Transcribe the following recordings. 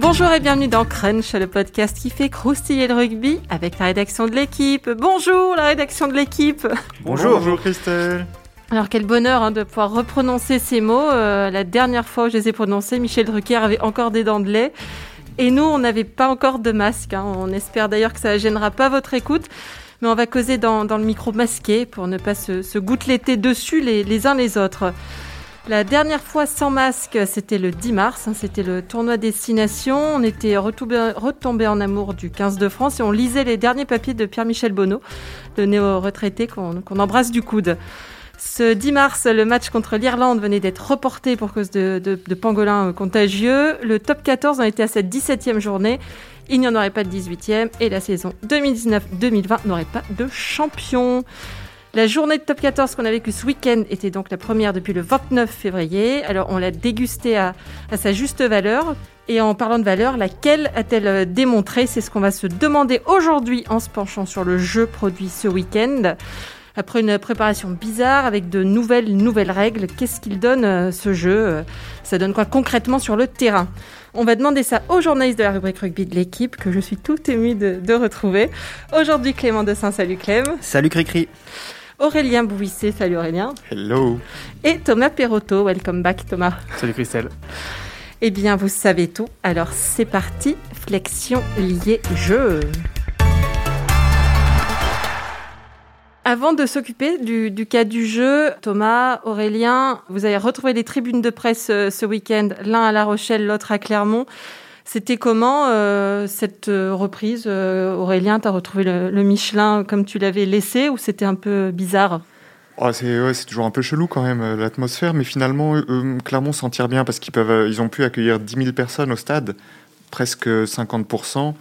Bonjour et bienvenue dans Crunch, le podcast qui fait croustiller le rugby avec la rédaction de l'équipe. Bonjour la rédaction de l'équipe. Bonjour. Bonjour Christelle. Alors quel bonheur hein, de pouvoir reprononcer ces mots. Euh, la dernière fois où je les ai prononcés, Michel Drucker avait encore des dents de lait. Et nous, on n'avait pas encore de masque. Hein. On espère d'ailleurs que ça ne gênera pas votre écoute. Mais on va causer dans, le micro masqué pour ne pas se, se gouteletter dessus les, les uns les autres. La dernière fois sans masque, c'était le 10 mars, hein, c'était le tournoi Destination. On était retombé, en amour du 15 de France et on lisait les derniers papiers de Pierre-Michel Bonneau, le néo-retraité qu'on embrasse du coude. Ce 10 mars, le match contre l'Irlande venait d'être reporté pour cause de, de, pangolins contagieux. Le top 14 en était à cette 17e journée. Il n'y en aurait pas de 18e et la saison 2019-2020 n'aurait pas de champion. La journée de top 14 qu'on a vécue ce week-end était donc la première depuis le 29 février. Alors on l'a dégustée à, sa juste valeur. Et en parlant de valeur, laquelle a-t-elle euh, démontré? C'est ce qu'on va se demander aujourd'hui en se penchant sur le jeu produit ce week-end. Après une préparation bizarre avec de nouvelles nouvelles règles, qu'est-ce qu'il donne euh, ce jeu? Ça donne quoi concrètement sur le terrain? On va demander ça aux journalistes de la rubrique rugby de l'équipe que je suis tout ému de, de retrouver. Aujourd'hui Clément Dessin, salut Clem. Salut Cricri. Aurélien Bouissé, salut Aurélien. Hello. Et Thomas Perotto, welcome back Thomas. Salut Christelle. Eh bien, vous savez tout. Alors, c'est parti. Flexion liée jeu. Avant de s'occuper du, cas du jeu, Thomas, Aurélien, vous avez retrouvé les tribunes de presse euh, ce week-end, l'un à La Rochelle, l'autre à Clermont. C'était comment euh, cette euh, reprise euh, Aurélien, tu as retrouvé le, Michelin comme tu l'avais laissé ou c'était un peu bizarre? Oh, c'est toujours un peu chelou quand même l'atmosphère, mais finalement Clermont s'en tire bien parce qu'ils peuvent, ils ont pu accueillir 10 000 personnes au stade, presque 50%.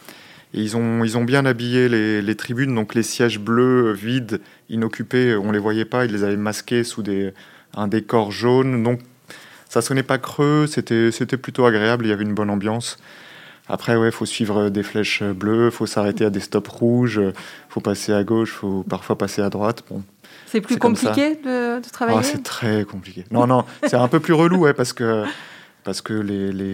Et ils ont, ils ont bien habillé les, tribunes, donc les sièges bleus vides, inoccupés, on les voyait pas, ils les avaient masqués sous des, un décor jaune. Donc ça sonnait pas creux, c'était plutôt agréable, il y avait une bonne ambiance. Après, ouais, faut suivre des flèches bleues, faut s'arrêter à des stops rouges, faut passer à gauche, faut parfois passer à droite. Bon, c'est plus compliqué de, travailler? Ah, c'est très compliqué. Non, non, c'est un peu plus relou, ouais, parce que parce que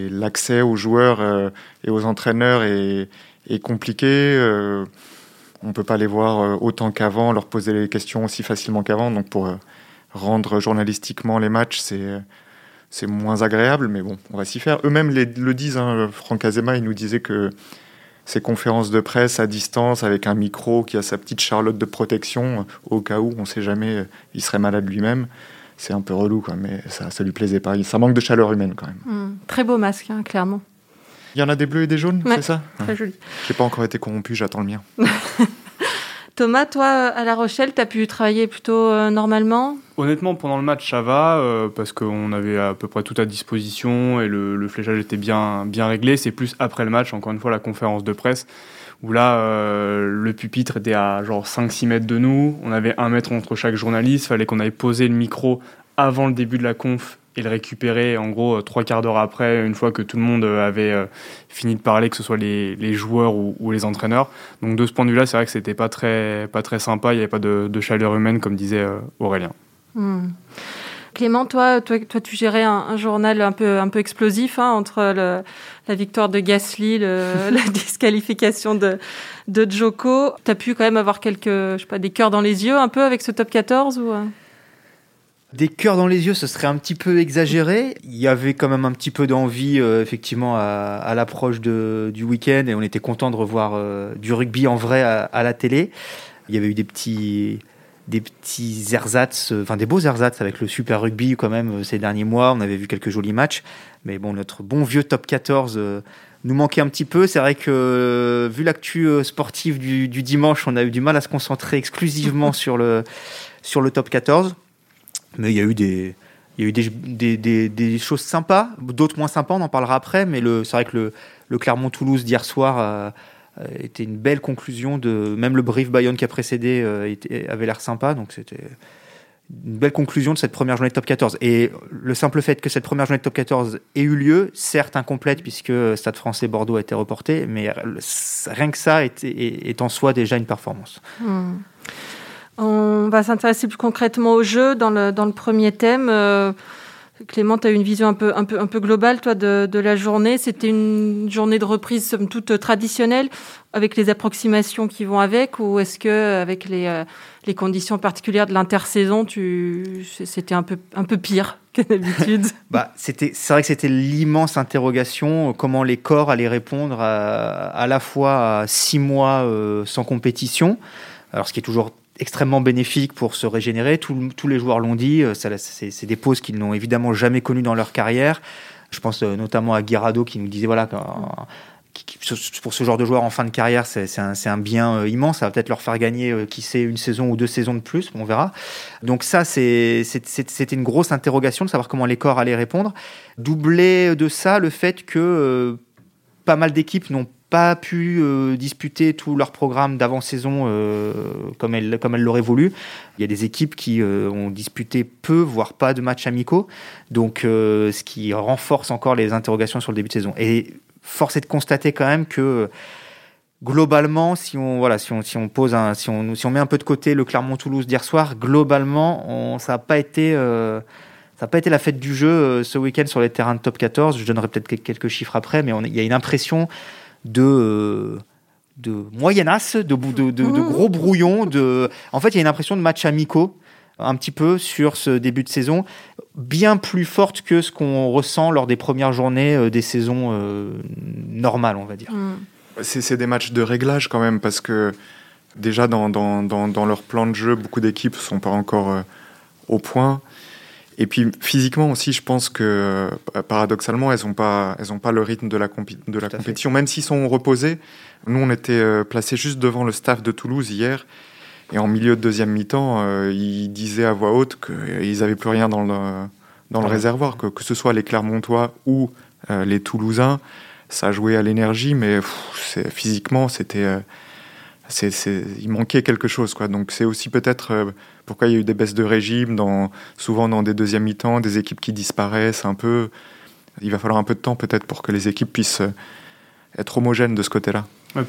l'accès les, aux joueurs euh, et aux entraîneurs est, est compliqué. Euh, on peut pas les voir euh, autant qu'avant, leur poser les questions aussi facilement qu'avant. Donc pour rendre journalistiquement les matchs, c'est c'est moins agréable, mais bon, on va s'y faire. Eux-mêmes le disent, hein, Franck Azema, il nous disait que ces conférences de presse à distance, avec un micro qui a sa petite charlotte de protection, au cas où, on ne sait jamais, il serait malade lui-même. C'est un peu relou, quoi, mais ça, ça lui plaisait pas. Ça manque de chaleur humaine quand même. Hmm. très beau masque, hein, clairement. Il y en a des bleus et des jaunes, c'est ça? Très joli. Je n'ai pas encore été corrompu, j'attends le mien. Thomas, toi, à La Rochelle, tu as pu travailler plutôt euh, normalement? Honnêtement, pendant le match, ça va, euh, parce qu'on avait à peu près tout à disposition et le, fléchage était bien, bien réglé. C'est plus après le match, encore une fois, la conférence de presse, où là, euh, le pupitre était à genre 5-6 mètres de nous. On avait un mètre entre chaque journaliste. Fallait qu'on aille poser le micro avant le début de la conf et le récupérer en gros trois quarts d'heure après, une fois que tout le monde avait euh, fini de parler, que ce soit les, joueurs ou, les entraîneurs. Donc de ce point de vue-là, c'est vrai que c'était pas très, pas très sympa, il n'y avait pas de, chaleur humaine, comme disait euh, Aurélien. Hmm. Clément, toi, toi, toi, tu gérais un, journal un peu, un peu explosif hein, entre la victoire de Gasly, la disqualification de, de Joko. Tu as pu quand même avoir quelques, je sais pas, des cœurs dans les yeux un peu avec ce top 14 ou... Euh? Des cœurs dans les yeux, ce serait un petit peu exagéré. Il y avait quand même un petit peu d'envie, euh, effectivement, à, l'approche du week-end, et on était content de revoir euh, du rugby en vrai à, la télé. Il y avait eu des petits, des petits ersatz, euh, enfin des beaux ersatz avec le Super Rugby quand même ces derniers mois. On avait vu quelques jolis matchs, mais bon, notre bon vieux top 14 nous manquait un petit peu. C'est vrai que vu l'actu sportive du, du, dimanche, on a eu du mal à se concentrer exclusivement sur le, sur le top 14. Mais il y a eu des, il y a eu des, des, des, choses sympas, d'autres moins sympas, on en parlera après, mais c'est vrai que le, le Clermont-Toulouse d'hier soir euh, euh, était une belle conclusion de. Même le Brief Bayonne qui a précédé euh, avait l'air sympa, donc c'était une belle conclusion de cette première journée de top 14. Et le simple fait que cette première journée de top 14 ait eu lieu, certes incomplète puisque Stade français Bordeaux a été reporté, mais rien que ça est, est, en soi déjà une performance. Hmm. On va s'intéresser plus concrètement au jeu dans le, dans le premier thème. Euh, Clément, tu as une vision un peu, un peu, un peu globale, toi, de, de la journée. C'était une journée de reprise, somme toute, traditionnelle, avec les approximations qui vont avec, ou est-ce que, avec les, euh, les conditions particulières de l'intersaison, c'était un peu, un peu pire que d'habitude? Bah, c'était, C'est vrai que c'était l'immense interrogation, comment les corps allaient répondre à, à la fois à six mois euh, sans compétition, alors ce qui est toujours extrêmement bénéfique pour se régénérer. tous les joueurs l'ont dit, euh, c'est des pauses qu'ils n'ont évidemment jamais connues dans leur carrière. Je pense euh, notamment à Guirado qui nous disait voilà, pour ce genre de joueurs en fin de carrière, c'est un, bien euh, immense. Ça va peut-être leur faire gagner, qui sait, une saison ou deux saisons de plus, on verra. Donc ça, c'était une grosse interrogation de savoir comment les corps allaient répondre. Doublé de ça, le fait que pas mal d'équipes n'ont pas pu euh, disputer tout leur programme d'avant-saison euh, comme elles comme elle l'auraient voulu. Il y a des équipes qui euh, ont disputé peu, voire pas de matchs amicaux, donc ce qui renforce encore les interrogations sur le début de saison. Et force est de constater quand même que globalement, si on voilà, si on, si on pose un, si on, si on met un peu de côté le Clermont-Toulouse d'hier soir, globalement, ça n'a pas été ça n'a pas été la fête du jeu ce week-end sur les terrains de top 14. Je donnerai peut-être quelques chiffres après, mais il y a une impression de euh, de moyennasse, de, de, de, mmh. gros brouillons. De... En fait, il y a une impression de match amicaux un petit peu sur ce début de saison, bien plus forte que ce qu'on ressent lors des premières journées euh, des saisons euh, normales, on va dire. Mmh. C'est des matchs de réglage quand même, parce que déjà dans, dans, dans, dans leur plan de jeu, beaucoup d'équipes sont pas encore au point. Et puis physiquement aussi, je pense que euh, paradoxalement, elles n'ont pas, elles ont pas le rythme de la, de la compétition, même s'ils sont reposés. Nous, on était euh, placés juste devant le staff de Toulouse hier, et en milieu de deuxième mi-temps, euh, ils disaient à voix haute qu'ils n'avaient plus rien dans le, dans le réservoir, que, que ce soit les Clermontois ou les Toulousains, ça jouait à l'énergie, mais pff, physiquement, c'était il manquait quelque chose. Quoi. Donc c'est aussi peut-être euh, pourquoi il y a eu des baisses de régime, souvent dans des deuxièmes mi-temps, des équipes qui disparaissent un peu. Il va falloir un peu de temps peut-être pour que les équipes puissent euh, être homogènes de ce côté-là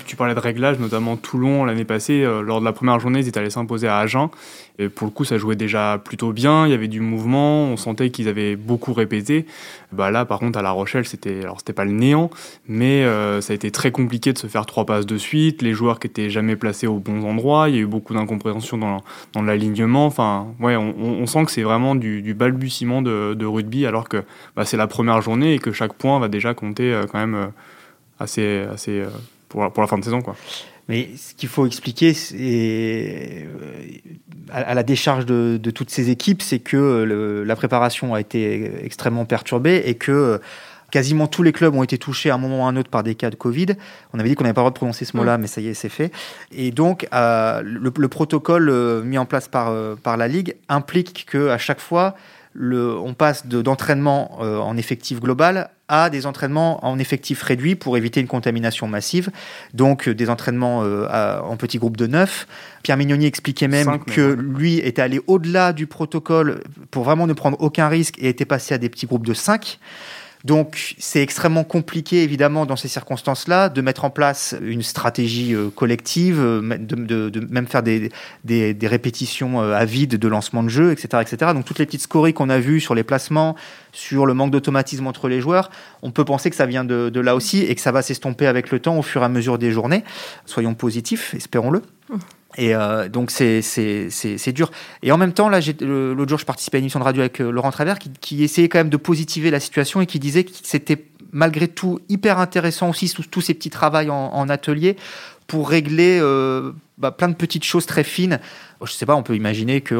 tu parlais de réglage, notamment Toulon l'année passée, euh, lors de la première journée, ils étaient allés s'imposer à Agen. Et pour le coup, ça jouait déjà plutôt bien, il y avait du mouvement, on sentait qu'ils avaient beaucoup répété. Bah là, par contre, à La Rochelle, c'était alors c'était pas le néant, mais euh, ça a été très compliqué de se faire trois passes de suite, les joueurs qui étaient jamais placés au bons endroits, il y a eu beaucoup d'incompréhension dans, dans l'alignement. Enfin, ouais, on, sent que c'est vraiment du, balbutiement de, de, rugby, alors que bah, c'est la première journée et que chaque point va déjà compter euh, quand même assez, assez pour, la fin de saison. Quoi. Mais ce qu'il faut expliquer c'est, euh, à, la décharge de, toutes ces équipes, c'est que la préparation a été extrêmement perturbée et que euh, quasiment tous les clubs ont été touchés à un moment ou à un autre par des cas de Covid. On avait dit qu'on n'avait pas le droit de prononcer ce mot-là, mais ça y est, c'est fait. Et donc, euh, le, protocole mis en place par, par la Ligue implique qu'à chaque fois, le, on passe d'entraînement en effectif global à des entraînements en effectif réduit pour éviter une contamination massive. Donc euh, des entraînements euh, en petits groupes de 9. Pierre Mignoni expliquait même que lui était allé au-delà du protocole pour vraiment ne prendre aucun risque et était passé à des petits groupes de 5. Donc c'est extrêmement compliqué, évidemment, dans ces circonstances-là, de mettre en place une stratégie euh, collective, euh, de, même faire des, répétitions euh, à vide de lancement de jeu, etc., etc. Donc toutes les petites scories qu'on a vues sur les placements, sur le manque d'automatisme entre les joueurs, on peut penser que ça vient de, de là aussi et que ça va s'estomper avec le temps au fur et à mesure des journées. Soyons positifs, espérons-le. Et euh, donc c'est dur. Et en même temps, là, l'autre jour, je participais à une émission de radio avec euh, Laurent Travers qui, essayait quand même de positiver la situation et qui disait que c'était malgré tout hyper intéressant aussi tous ces petits travaux en, atelier pour régler euh, bah, plein de petites choses très fines. Je sais pas, on peut imaginer que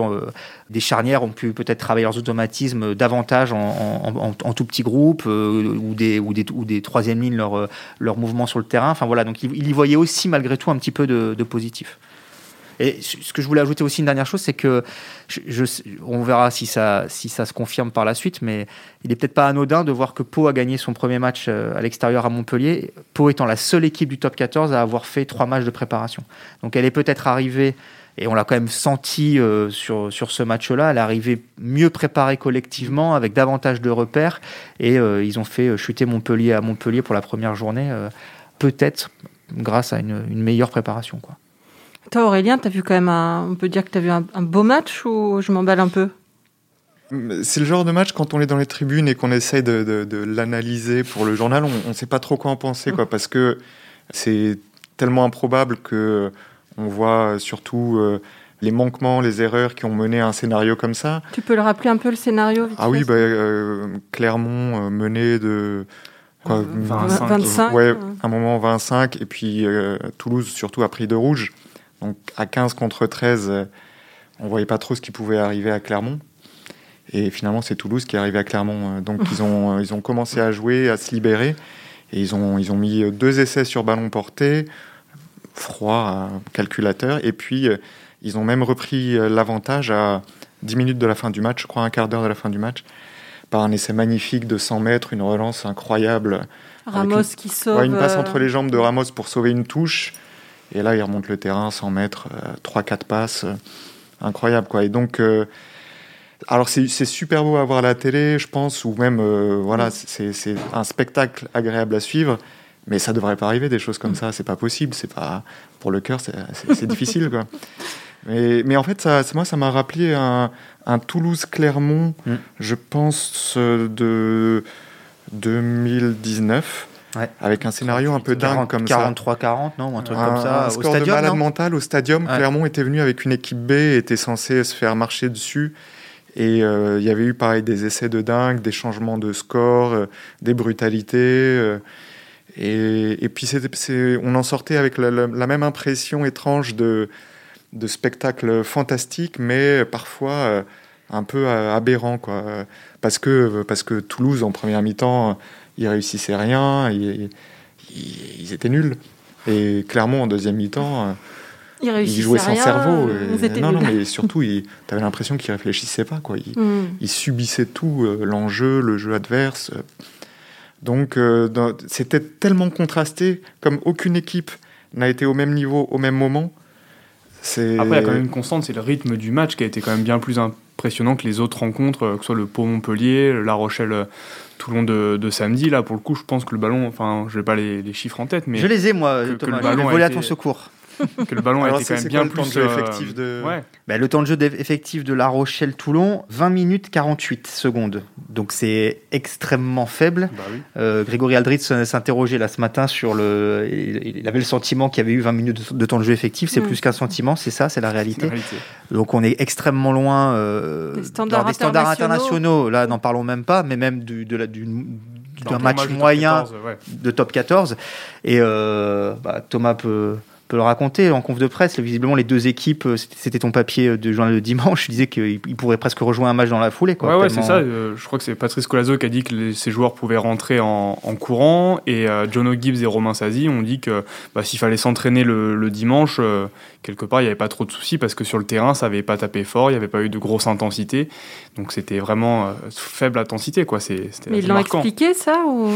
des charnières ont pu peut-être travailler leurs automatismes davantage en, tout petit groupe ou, des, ou, des, ou des troisième lignes leur, leur mouvement sur le terrain. Enfin voilà, donc il, y voyait aussi malgré tout un petit peu de positif. Et ce que je voulais ajouter aussi une dernière chose, c'est que on verra si ça, se confirme par la suite, mais il n'est peut-être pas anodin de voir que Pau a gagné son premier match euh, à l'extérieur à Montpellier, Pau étant la seule équipe du top 14 à avoir fait trois matchs de préparation. Donc elle est peut-être arrivée, et on l'a quand même senti euh, sur, ce match-là, elle est arrivée mieux préparée collectivement, avec davantage de repères, et euh, ils ont fait chuter Montpellier à Montpellier pour la première journée, peut-être grâce à une, meilleure préparation. Toi, Aurélien, as vu quand même un, on peut dire que tu as vu un, beau match ou je m'emballe un peu? C'est le genre de match quand on est dans les tribunes et qu'on essaye de, de, de l'analyser pour le journal, on ne sait pas trop quoi en penser, quoi, parce que c'est tellement improbable que on voit surtout euh, les manquements, les erreurs qui ont mené à un scénario comme ça. Tu peux le rappeler un peu le scénario Ah oui, bah, euh, Clermont euh, mené de quoi, 25, 25. ouais, un moment 25, et puis euh, Toulouse surtout a pris de rouge. Donc à 15 contre 13, euh, on voyait pas trop ce qui pouvait arriver à Clermont. Et finalement, c'est Toulouse qui est arrivé à Clermont. Euh, Donc ils ont, euh, ils ont commencé à jouer, à se libérer. Et ils ont, ils ont mis deux essais sur ballon porté, froid, calculateur. Et puis, ils ont même repris l'avantage à 10 minutes de la fin du match, je crois un quart d'heure de la fin du match, par un essai magnifique de 100 mètres, une relance incroyable. Ramos qui sauve. Ouais, une passe entre les jambes de Ramos pour sauver une touche. Et là, il remonte le terrain, 100 mètres, 3-4 passes. euh, incroyable, quoi. Et donc, euh, alors c'est super beau à voir à la télé, je pense, ou même, euh, voilà, c'est c'est un spectacle agréable à suivre. Mais ça devrait pas arriver, des choses comme ça. C'est pas possible. C'est pas pour le cœur, c'est- difficile, quoi. Mais, mais en fait, ça, moi, ça m'a rappelé un, un Toulouse-Clermont, Mm. je pense, euh, de 2019, Ouais. avec un scénario un peu dingue 40, comme ça. 43-40, non ou Un truc Un, comme ça. un au score stadium, de malade mental au stadium. Ouais. Clermont était venu avec une équipe B, était censé se faire marcher dessus. Et euh, il y avait eu pareil des essais de dingue, des changements de score, euh, des brutalités. euh, et, et puis on en sortait avec la, la- la même impression étrange de, de spectacle fantastique, mais parfois un peu aberrant. Quoi. Parce, que, parce que Toulouse, en première mi-temps, ils réussissaient rien, ils, ils- ils étaient nuls. Et Clermont, en deuxième mi-temps, Il ils jouaient sans rien, cerveau. euh, et- non, non, mais surtout, tu avais l'impression qu'ils réfléchissaient pas. Quoi. Ils, Hmm. ils subissaient tout, euh, l'enjeu, le jeu adverse. Donc, euh, c'était tellement contrasté, comme aucune équipe n'a été au même niveau au même moment. Après, il y a quand même une constante, c'est le rythme du match qui a été quand même bien plus impressionnant que les autres rencontres, que ce soit le Pau-Montpellier, La Rochelle, euh, Toulon de, de samedi. Là, pour le coup, je pense que le ballon, enfin, je n'ai pas les, les chiffres en tête, mais Je les ai, moi, que- que Thomas. le Je vais ballon a voler à été- ton secours. Que le ballon a Alors, été quand même bien quoi le temps plus. de jeu euh, effectif de- Ouais, Bah, le temps de jeu effectif de La Rochelle-Toulon, 20 minutes 48 secondes. Donc c'est extrêmement faible. bah oui. Euh, Grégory Aldritz euh, s'interrogeait là ce matin sur le. Il avait le sentiment qu'il y avait eu 20 minutes de- temps de jeu effectif. C'est Mm. plus qu'un sentiment, c'est ça, c'est la réalité. la réalité. Donc on est extrêmement loin euh, Des standards alors, des standards internationaux. internationaux. Là, n'en parlons même pas, mais même du, de la- du- Dans d'un match top moyen 14, ouais. de top 14. Et euh, bah, Thomas peut, peut le raconter en conf de presse. Visiblement, les deux équipes, euh, c'était ton papier de journal de dimanche, je disais qu'ils ils pourraient presque rejoindre un match dans la foulée. Quoi, ouais, ouais, tellement- c'est ça. euh, je crois que c'est Patrice Colazo qui a dit que les- ces joueurs pouvaient rentrer en, en courant. Et euh, Jono Gibbs et Romain Sazi ont dit que bah, s'il fallait s'entraîner le, le dimanche, euh, quelque part, il n'y avait pas trop de soucis parce que sur le terrain, ça n'avait pas tapé fort, il n'y avait pas eu de grosse intensité. Donc c'était vraiment euh, faible intensité. Quoi. C'est- C'était Mais ils l'ont expliqué ça ou?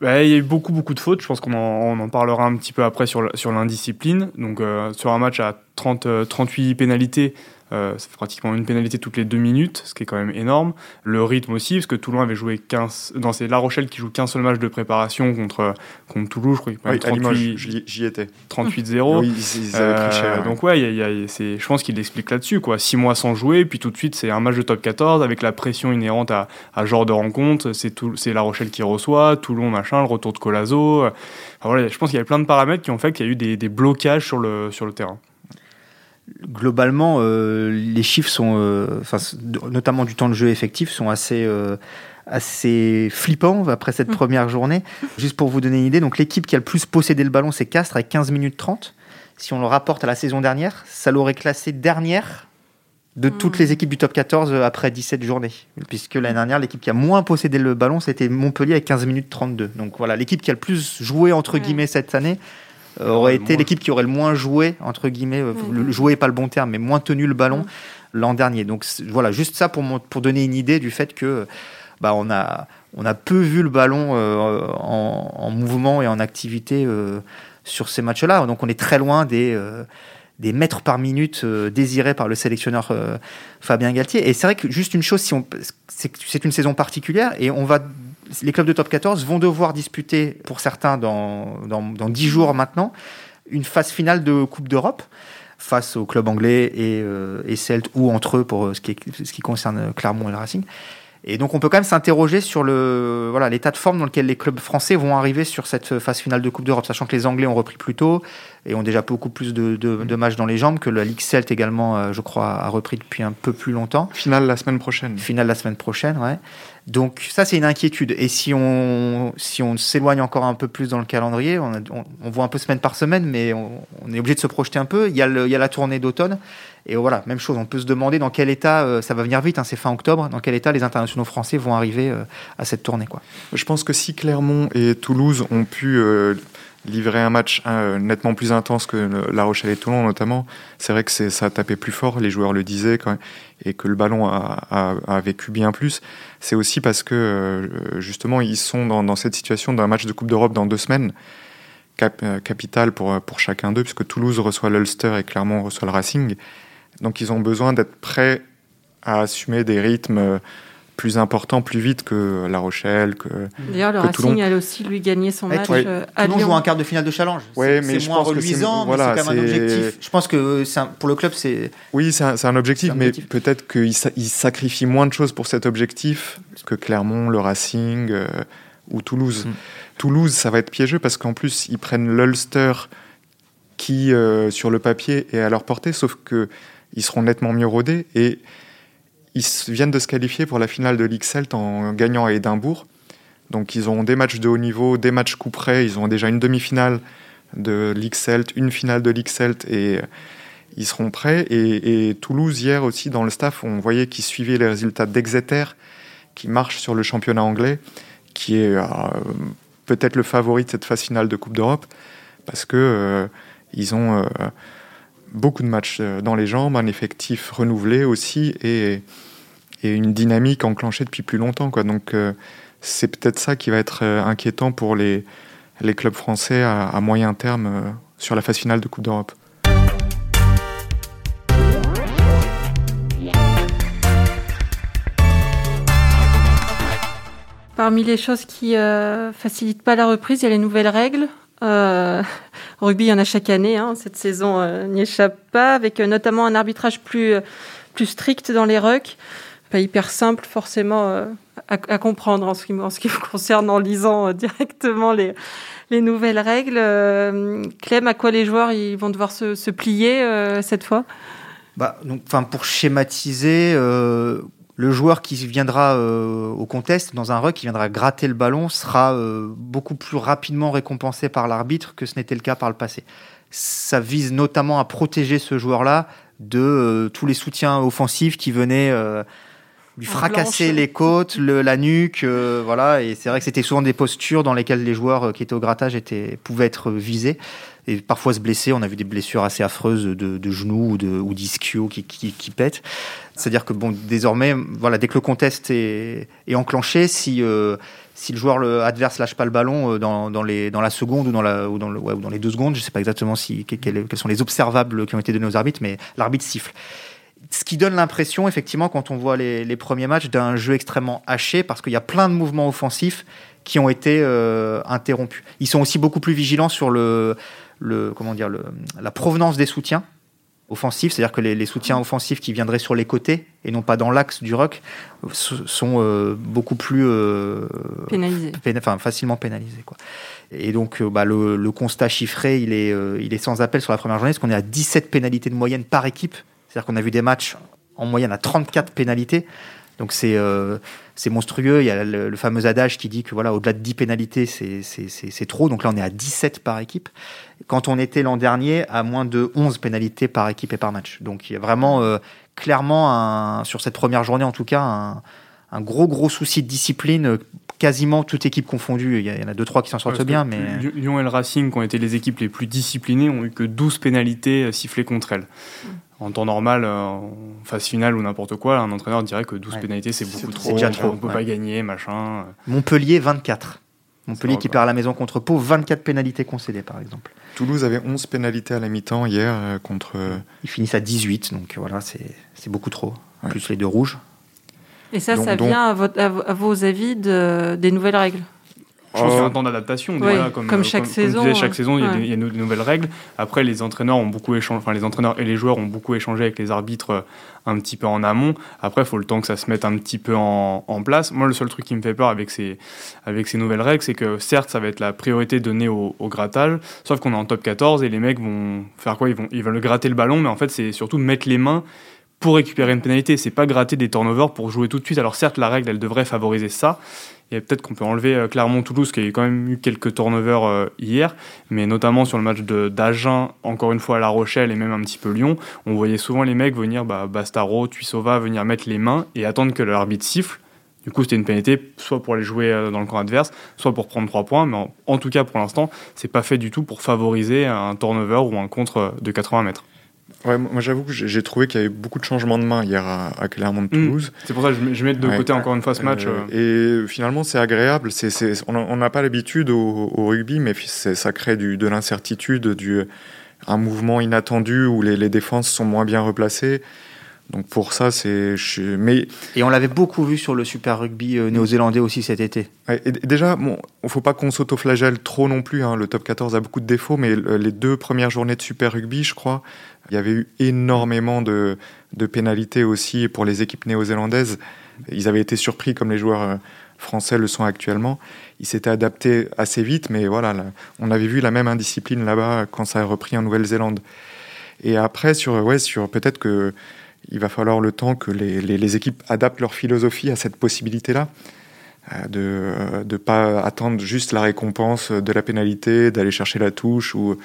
Il y a eu beaucoup, beaucoup de fautes. Je pense qu'on en, parlera un petit peu après sur, l'indiscipline. Donc, euh, sur un match à 30, euh, 38 pénalités, euh, ça fait pratiquement une pénalité toutes les deux minutes, ce qui est quand même énorme. Le rythme aussi, parce que Toulon avait joué 15. Non, c'est La Rochelle qui joue qu'un seul match de préparation contre, contre Toulouse, je crois a Oui, quand même à Limoges, 38 j'y étais. 38-0. Oui, ils, ils avaient triché. Euh, ouais. Donc ouais, y a- a- je pense qu'il l'explique là-dessus. quoi. Six mois sans jouer, puis tout de suite c'est un match de top 14 avec la pression inhérente à, à genre de rencontre. C'est La Rochelle qui reçoit, Toulon machin, le retour de Colazo. Enfin, voilà, je pense qu'il y avait plein de paramètres qui ont fait qu'il y a eu des, des blocages sur le, sur le terrain. Globalement, euh, les chiffres sont, euh, notamment du temps de jeu effectif, sont assez, euh, assez flippants après cette Mm. première journée. Juste pour vous donner une idée, donc l'équipe qui a le plus possédé le ballon, c'est Castres avec 15 minutes 30. Si on le rapporte à la saison dernière, ça l'aurait classé dernière de toutes Mm. les équipes du top 14 après 17 journées. Puisque l'année dernière, l'équipe qui a moins possédé le ballon, c'était Montpellier avec 15 minutes 32. Donc voilà, l'équipe qui a le plus joué, entre guillemets, cette année, aurait le été moins l'équipe qui aurait le moins joué, entre guillemets, euh, Mhm. le, le jouer n'est pas le bon terme, mais moins tenu le ballon Mhm. l'an dernier. Donc voilà, juste ça pour, mon- pour donner une idée du fait que bah, on, a, on a peu vu le ballon euh, en, en mouvement et en activité euh, sur ces matchs-là. Donc on est très loin des, euh, des mètres par minute euh, désirés par le sélectionneur euh, Fabien Galtier. Et c'est vrai que juste une chose, si c'est une saison particulière et on va, les clubs de top 14 vont devoir disputer, pour certains dans, dans, dans 10 jours maintenant, une phase finale de Coupe d'Europe. face aux clubs anglais et, euh, et celtes ou entre eux pour ce qui, est- ce qui concerne Clermont et le Racing. Et donc on peut quand même s'interroger sur le voilà l'état de forme dans lequel les clubs français vont arriver sur cette phase finale de Coupe d'Europe, sachant que les Anglais ont repris plus tôt et ont déjà beaucoup plus de, de- de matchs dans les jambes, que la Ligue Celt également, euh, je crois, a repris depuis un peu plus longtemps. Finale la semaine prochaine. Finale la semaine prochaine, ouais. Donc ça, c'est une inquiétude. Et si on, si on s'éloigne encore un peu plus dans le calendrier, on, a- on- on voit un peu semaine par semaine, mais on, on est obligé de se projeter un peu. Il y a, le- il y a la tournée d'automne. Et voilà, même chose, on peut se demander dans quel état, euh, ça va venir vite, hein, c'est fin octobre, dans quel état les internationaux français vont arriver euh, à cette tournée. Quoi. Je pense que si Clermont et Toulouse ont pu euh, livrer un match euh, nettement plus intense que La Rochelle et Toulon notamment, c'est vrai que ça a tapé plus fort, les joueurs le disaient, quand et que le ballon a, vécu bien plus. C'est aussi parce que euh, justement ils sont dans, cette situation d'un match de Coupe d'Europe dans deux semaines, cap, euh, capital pour, pour chacun d'eux, puisque Toulouse reçoit l'Ulster et Clermont reçoit le Racing. Donc ils ont besoin d'être prêts à assumer des rythmes plus importants plus vite que La Rochelle, que D'ailleurs, le Que Racing Toulon- a aussi lui gagné son Ouais, match ouais. euh, à Toulon joue un quart de finale de challenge. Ouais, C'est- mais c'est je moins pense que c'est- reluisant, mais voilà, c'est quand même un objectif. Je pense que c'est un- pour le club, c'est Oui, c'est un, c'est un objectif, un mais objectif. peut-être qu'il sa- il sacrifie moins de choses pour cet objectif que Clermont, le Racing euh, ou Toulouse. Mm. Toulouse, ça va être piégeux parce qu'en plus, ils prennent l'Ulster qui, euh, sur le papier, est à leur portée, sauf que ils seront nettement mieux rodés et ils viennent de se qualifier pour la finale de Ligue Celt en gagnant à Édimbourg. Donc ils ont des matchs de haut niveau, des matchs coup près, ils ont déjà une demi-finale de Ligue Celt, une finale de Ligue Celt et euh, ils seront prêts. Et, Toulouse, hier aussi, dans le staff, on voyait qu'ils suivaient les résultats d'Exeter, qui marche sur le championnat anglais, qui est euh, peut-être le favori de cette phase finale de Coupe d'Europe, parce que euh, ont beaucoup de matchs dans les jambes, un effectif renouvelé aussi, et, et une dynamique enclenchée depuis plus longtemps. Quoi. Donc euh, c'est peut-être ça qui va être euh, inquiétant pour les, les clubs français à, moyen terme euh, sur la phase finale de Coupe d'Europe. Parmi les choses qui euh, facilitent pas la reprise, il y a les nouvelles règles. Rugby, il y en a chaque année. hein. Cette saison n'y échappe pas, avec notamment un arbitrage plus, plus strict dans les rucks. Pas hyper simple, forcément, euh, à, comprendre en ce, qui, en ce qui vous concerne en lisant euh, directement les, les nouvelles règles. Euh, Clem, à quoi les joueurs ils vont devoir se, se plier cette fois? Bah, donc, pour schématiser, le joueur qui viendra au contest dans un ruck, qui viendra gratter le ballon, sera beaucoup plus rapidement récompensé par l'arbitre que ce n'était le cas par le passé. Ça vise notamment à protéger ce joueur-là de tous les soutiens offensifs qui venaient lui En fracasser les côtes, le- la nuque, euh, voilà. Et c'est vrai que c'était souvent des postures dans lesquelles les joueurs euh, qui étaient au grattage étaient, pouvaient être visés et parfois se blesser. On a vu des blessures assez affreuses de, de genoux ou de ou d'ischio qui, qui, qui pètent. C'est-à-dire que bon, désormais, voilà, dès que le contest est, est enclenché, si euh, si le joueur le, adverse lâche pas le ballon euh, dans, dans, les, dans la seconde ou dans, la, ou, dans le, ouais, ou dans les deux secondes, je sais pas exactement si, que- quels, quels sont les observables qui ont été donnés aux arbitres, mais l'arbitre siffle. Ce qui donne l'impression, effectivement, quand on voit les, les premiers matchs, d'un jeu extrêmement haché, parce qu'il y a plein de mouvements offensifs qui ont été euh, interrompus. Ils sont aussi beaucoup plus vigilants sur le, le comment dire, le, la provenance des soutiens offensifs, c'est-à-dire que les, les soutiens offensifs qui viendraient sur les côtés et non pas dans l'axe du rock sont euh, beaucoup plus euh, Pénalisé. péna- enfin, facilement pénalisés. Quoi. Et donc, euh, bah, le, le constat chiffré, il est, il est sans appel sur la première journée, parce qu'on est à 17 pénalités de moyenne par équipe. C'est-à-dire qu'on a vu des matchs en moyenne à 34 pénalités. Donc c'est euh, c'est monstrueux. Il y a le, fameux adage qui dit que voilà, au-delà de 10 pénalités, c'est- trop. Donc là, on est à 17 par équipe. Quand on était l'an dernier à moins de 11 pénalités par équipe et par match. Donc il y a vraiment euh, clairement, sur cette première journée en tout cas, un, un gros gros souci de discipline. Quasiment toute équipe confondue. Il y, a- il y en a deux trois qui s'en sortent bien, mais Lyon- et le Racing, qui ont été les équipes les plus disciplinées, ont eu que 12 pénalités euh, sifflées contre elles. En temps normal, euh, en phase finale ou n'importe quoi, un entraîneur dirait que 12 Ouais. pénalités c'est beaucoup trop, trop. c'est déjà on trop, peut ouais. pas gagner, machin. Montpellier 24. Montpellier qui perd à la maison contre Pau, 24 pénalités concédées par exemple. Toulouse avait 11 pénalités à la mi-temps hier euh, contre. Ils finissent à 18, donc voilà, c'est c'est beaucoup trop. Ouais. Plus les deux rouges. Et ça, Donc- ça donc- vient à, votre- à vos- avis de, des nouvelles règles Je pense qu'il y a un Oh. temps d'adaptation. Oui, voilà, comme, comme euh, chaque comme saison, disait, chaque ouais. saison, il y a Ouais. des- il y a de nouvelles règles. Après, les entraîneurs ont beaucoup échangé, enfin les entraîneurs et les joueurs ont beaucoup échangé avec les arbitres euh, un petit peu en amont. Après, il faut le temps que ça se mette un petit peu en, en place. Moi, le seul truc qui me fait peur avec ces, avec ces nouvelles règles, c'est que certes, ça va être la priorité donnée au, au grattage, sauf qu'on est en top 14 et les mecs vont faire quoi? Ils, vont, ils veulent gratter le ballon, mais en fait, c'est surtout mettre les mains pour récupérer une pénalité. C'est pas gratter des turnovers pour jouer tout de suite. Alors certes, la règle, elle devrait favoriser ça. Et peut-être qu'on peut enlever euh, Clermont-Toulouse, qui a quand même eu quelques turnovers euh, hier, mais notamment sur le match d'Agen, encore une fois à La Rochelle et même un petit peu Lyon, on voyait souvent les mecs venir, bah, Bastaro, Tuisova, venir mettre les mains et attendre que l'arbitre siffle. Du coup, c'était une pénalité, soit pour aller jouer euh, dans le camp adverse, soit pour prendre trois points, mais en, en tout cas, pour l'instant, c'est pas fait du tout pour favoriser un turnover ou un contre de 80 mètres. Ouais, moi j'avoue que j'ai trouvé qu'il y avait beaucoup de changements de main hier à, à Clermont-Toulouse. C'est pour ça que je je mets de Ouais. côté encore une fois ce match. euh, Euh, et finalement, c'est agréable. C'est- on on n'a pas l'habitude au, au rugby, mais ça crée du, de l'incertitude, du, un mouvement inattendu où les, les défenses sont moins bien replacées. Donc pour ça, c'est. Mais Et on l'avait beaucoup vu sur le Super Rugby euh, néo-zélandais aussi cet été. ouais, et déjà, bon, faut pas qu'on s'autoflagelle trop non plus. hein. Le top 14 a beaucoup de défauts, mais le- les deux premières journées de Super Rugby, je crois, il y avait eu énormément de, de pénalités aussi pour les équipes néo-zélandaises. Ils avaient été surpris comme les joueurs euh, français le sont actuellement. Ils s'étaient adaptés assez vite, mais voilà, là, on avait vu la même indiscipline là-bas quand ça a repris en Nouvelle-Zélande. Et après, sur, ouais, sur peut-être que il va falloir le temps que les, les- les équipes adaptent leur philosophie à cette possibilité-là, euh, de ne pas attendre juste la récompense de la pénalité, d'aller chercher la touche. Ou...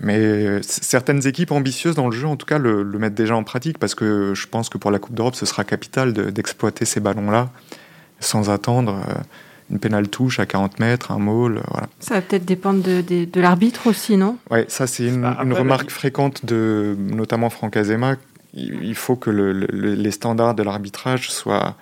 Mais euh, certaines équipes ambitieuses dans le jeu, en tout cas, le, le mettent déjà en pratique, parce que je pense que pour la Coupe d'Europe, ce sera capital de- d'exploiter ces ballons-là sans attendre euh, une pénale touche à 40 mètres, un maul, voilà. Ça va peut-être dépendre de, de- de l'arbitre aussi, non? Ouais, ça c'est une, Bah, une remarque fréquente de notamment Franck Azema. Il faut que le- le- les standards de l'arbitrage soient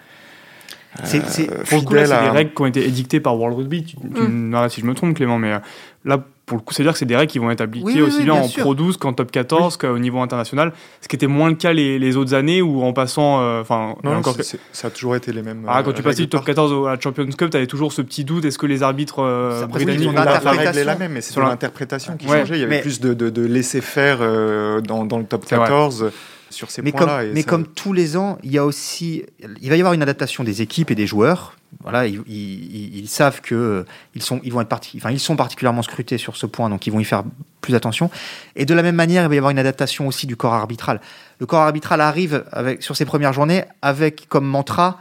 C'est- c'est- euh, Pour le coup, là, c'est des règles qui ont été édictées par World Rugby. Tu, tu Mm. si je me trompe, Clément, mais euh, là, pour le coup, c'est-à-dire que c'est des règles qui vont être appliquées Oui, oui, aussi oui, bien bien en sûr. Pro 12 qu'en Top 14 qu'au niveau international. Ce qui était moins le cas les, les autres années où en passant. euh, Enfin, Non, non, encore c'est- c'est- ça a toujours été les mêmes. Ah, quand euh, tu passais du top par- 14 au- à la Champions Cup, tu avais toujours ce petit doute est-ce que les arbitres euh, britanniques ont La, règle est la même, mais c'est Sur l'interprétation qui Ouais, changeait. Il y avait mais- plus de, de, de laisser-faire euh, dans, dans le top C'est vrai. 14 euh, sur ces Mais, comme, points-là. mais ça- comme tous les ans, il y a aussi, il va y avoir une adaptation des équipes et des joueurs. Voilà, ils, ils- ils savent que euh, ils sont, ils vont être parti, enfin, ils sont particulièrement scrutés sur ce point, donc ils vont y faire plus attention. Et de la même manière, il va y avoir une adaptation aussi du corps arbitral. Le corps arbitral arrive avec, sur ces premières journées avec comme mantra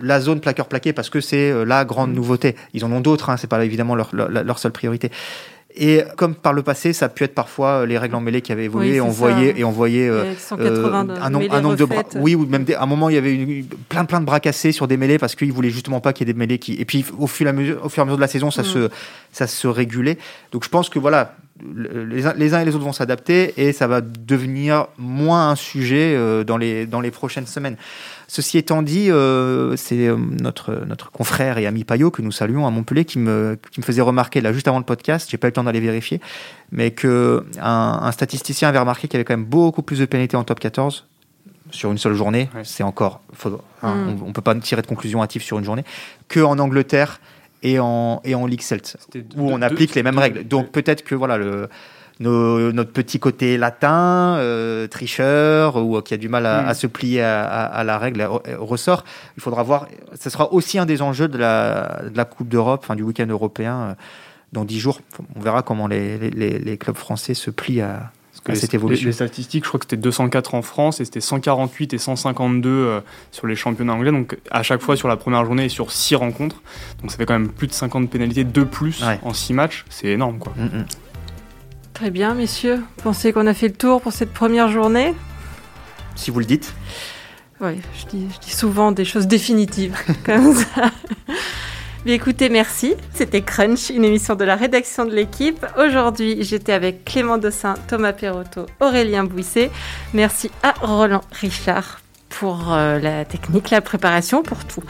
la zone plaqueur plaqué parce que c'est euh, la grande nouveauté. Ils en ont d'autres, hein, c'est pas évidemment leur, leur, leur seule priorité. Et comme par le passé, ça a pu être parfois euh, les règles en mêlée qui avaient évolué, Oui, et on voyait et on voyait euh, Avec 180 de un, nom- mêlées un nombre de bras. Oui, ou même des- à un moment il y avait une- plein plein de bras cassés sur des mêlées parce qu'ils voulaient justement pas qu'il y ait des mêlées qui. Et puis au fur et à mesure, au fur et à mesure de la saison, ça Mm. se ça se régulait. Donc je pense que voilà, les uns, les uns et les autres vont s'adapter et ça va devenir moins un sujet euh, dans les dans les prochaines semaines. Ceci étant dit, euh, c'est euh, notre, notre confrère et ami Payot que nous saluons à Montpellier qui me, qui me faisait remarquer là juste avant le podcast, j'ai pas eu le temps d'aller vérifier, mais que un, un statisticien avait remarqué qu'il y avait quand même beaucoup plus de pénalités en top 14 sur une seule journée. Ouais. C'est encore, faut- hein, Mm. on, on peut pas tirer de conclusion hâtive sur une journée, que en Angleterre et en, et en Ligue Celt où on applique les mêmes règles. Donc peut-être que voilà le nos- notre petit côté latin, euh, tricheur ou euh, qui a du mal à, Mm. à se plier à, à- à la règle ressort. Il faudra voir. Ce sera aussi un des enjeux de la, de la Coupe d'Europe, enfin du week-end européen euh, dans dix jours. On verra comment les, les- les, les clubs français se plient à, que à les, cette les- évolution. les statistiques, je crois que c'était 204 en France et c'était 148 et 152 euh, sur les championnats anglais. Donc à chaque fois sur la première journée et sur 6 rencontres. Donc ça fait quand même plus de 50 pénalités de plus Ouais. en 6 matchs. C'est énorme quoi. Mm, mm. Très bien, messieurs. Pensez qu'on a fait le tour pour cette première journée? Si vous le dites. Oui, je dis, je dis souvent des choses définitives, comme ça. Écoutez, merci. C'était Crunch, une émission de la rédaction de l'équipe. Aujourd'hui, j'étais avec Clément Dossin, Thomas Perrotto, Aurélien Bouisset. Merci à Roland Richard pour euh, la technique, la préparation, pour tout.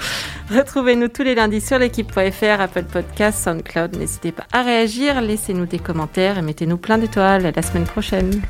Retrouvez-nous tous les lundis sur l'équipe.fr, Apple Podcasts, SoundCloud. N'hésitez pas à réagir, laissez-nous des commentaires et mettez-nous plein d'étoiles. À la semaine prochaine.